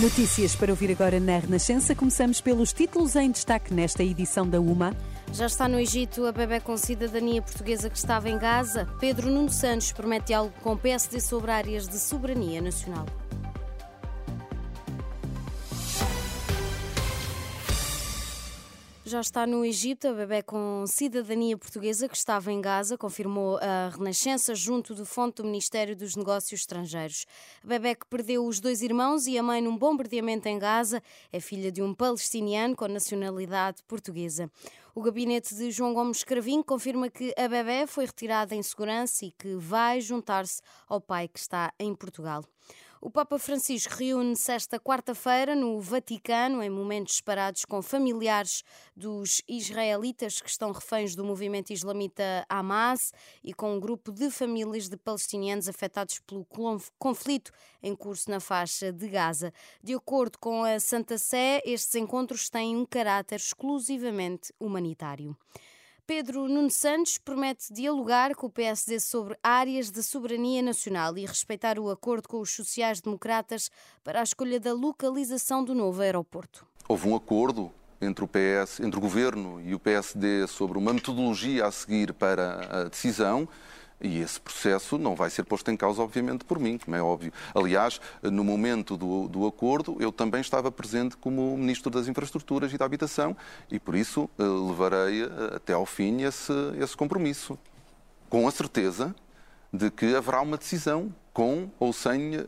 Notícias para ouvir agora na Renascença. Começamos pelos títulos em destaque nesta edição da UMA. Já está no Egito a bebê com cidadania portuguesa que estava em Gaza. Pedro Nuno Santos promete algo com o PSD sobre áreas de soberania nacional. Já está no Egito a bebê com cidadania portuguesa que estava em Gaza, confirmou a Renascença junto do fonte do Ministério dos Negócios Estrangeiros. A bebê que perdeu os dois irmãos e a mãe num bombardeamento em Gaza é filha de um palestiniano com nacionalidade portuguesa. O gabinete de João Gomes Cravinho confirma que a bebê foi retirada em segurança e que vai juntar-se ao pai que está em Portugal. O Papa Francisco reúne-se esta quarta-feira no Vaticano, em momentos separados com familiares dos israelitas que estão reféns do movimento islamita Hamas e com um grupo de famílias de palestinianos afetados pelo conflito em curso na faixa de Gaza. De acordo com a Santa Sé, estes encontros têm um caráter exclusivamente humanitário. Pedro Nuno Santos promete dialogar com o PSD sobre áreas de soberania nacional e respeitar o acordo com os sociais-democratas para a escolha da localização do novo aeroporto. Houve um acordo entre o PS, entre o governo e o PSD sobre uma metodologia a seguir para a decisão e esse processo não vai ser posto em causa, obviamente, por mim, como é óbvio. Aliás, no momento do, do acordo, eu também estava presente como Ministro das Infraestruturas e da Habitação e, por isso, eh, levarei eh, até ao fim esse, esse compromisso. Com a certeza de que haverá uma decisão com ou sem uh,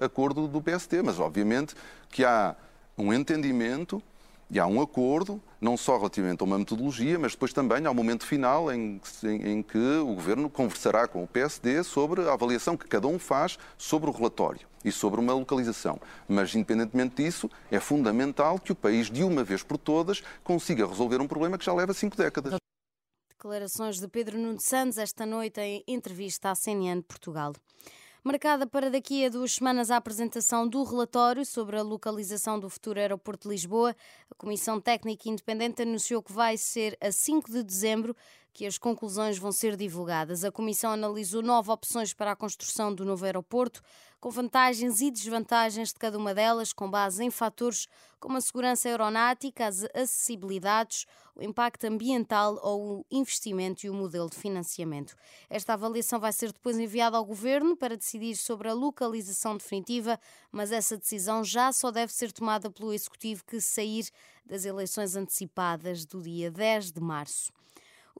acordo do PSD, mas, obviamente, que há um entendimento e há um acordo, não só relativamente a uma metodologia, mas depois também ao momento final em, em, em, que o Governo conversará com o PSD sobre a avaliação que cada um faz sobre o relatório e sobre uma localização. Mas, independentemente disso, é fundamental que o país, de uma vez por todas, consiga resolver um problema que já leva cinco décadas. Declarações de Pedro Nuno Santos esta noite em entrevista à CNN de Portugal marcada para daqui a duas semanas a apresentação do relatório sobre a localização do futuro aeroporto de Lisboa. A Comissão Técnica Independente anunciou que vai ser a 5 de dezembro que as conclusões vão ser divulgadas. A Comissão analisou nove opções para a construção do novo aeroporto, com vantagens e desvantagens de cada uma delas, com base em fatores como a segurança aeronáutica, as acessibilidades, o impacto ambiental ou o investimento e o modelo de financiamento. Esta avaliação vai ser depois enviada ao Governo para decidir sobre a localização definitiva, mas essa decisão já só deve ser tomada pelo Executivo que sair das eleições antecipadas do dia 10 de março.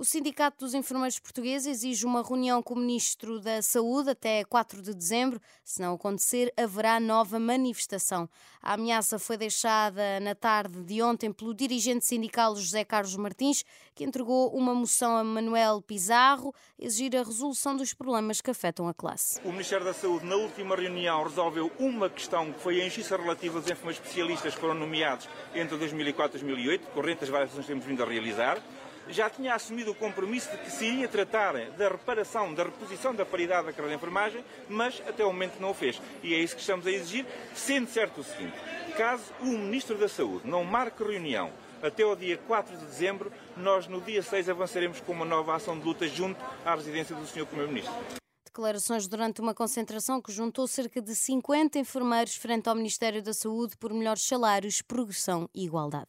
O Sindicato dos Enfermeiros Portugueses exige uma reunião com o Ministro da Saúde até 4 de dezembro. Se não acontecer, haverá nova manifestação. A ameaça foi deixada na tarde de ontem pelo dirigente sindical José Carlos Martins, que entregou uma moção a Manuel Pizarro, exigir a resolução dos problemas que afetam a classe. O Ministério da Saúde, na última reunião, resolveu uma questão que foi a injustiça relativa aos enfermeiros especialistas que foram nomeados entre 2004 e 2008, corrente as várias que temos vindo a realizar já tinha assumido o compromisso de que se iria tratar da reparação, da reposição da paridade da carreira de enfermagem, mas até o momento não o fez. E é isso que estamos a exigir, sendo certo o seguinte: caso o Ministro da Saúde não marque reunião até o dia 4 de dezembro, nós no dia 6 avançaremos com uma nova ação de luta junto à residência do Sr. Primeiro-Ministro. Declarações durante uma concentração que juntou cerca de 50 enfermeiros frente ao Ministério da Saúde por melhores salários, progressão e igualdade.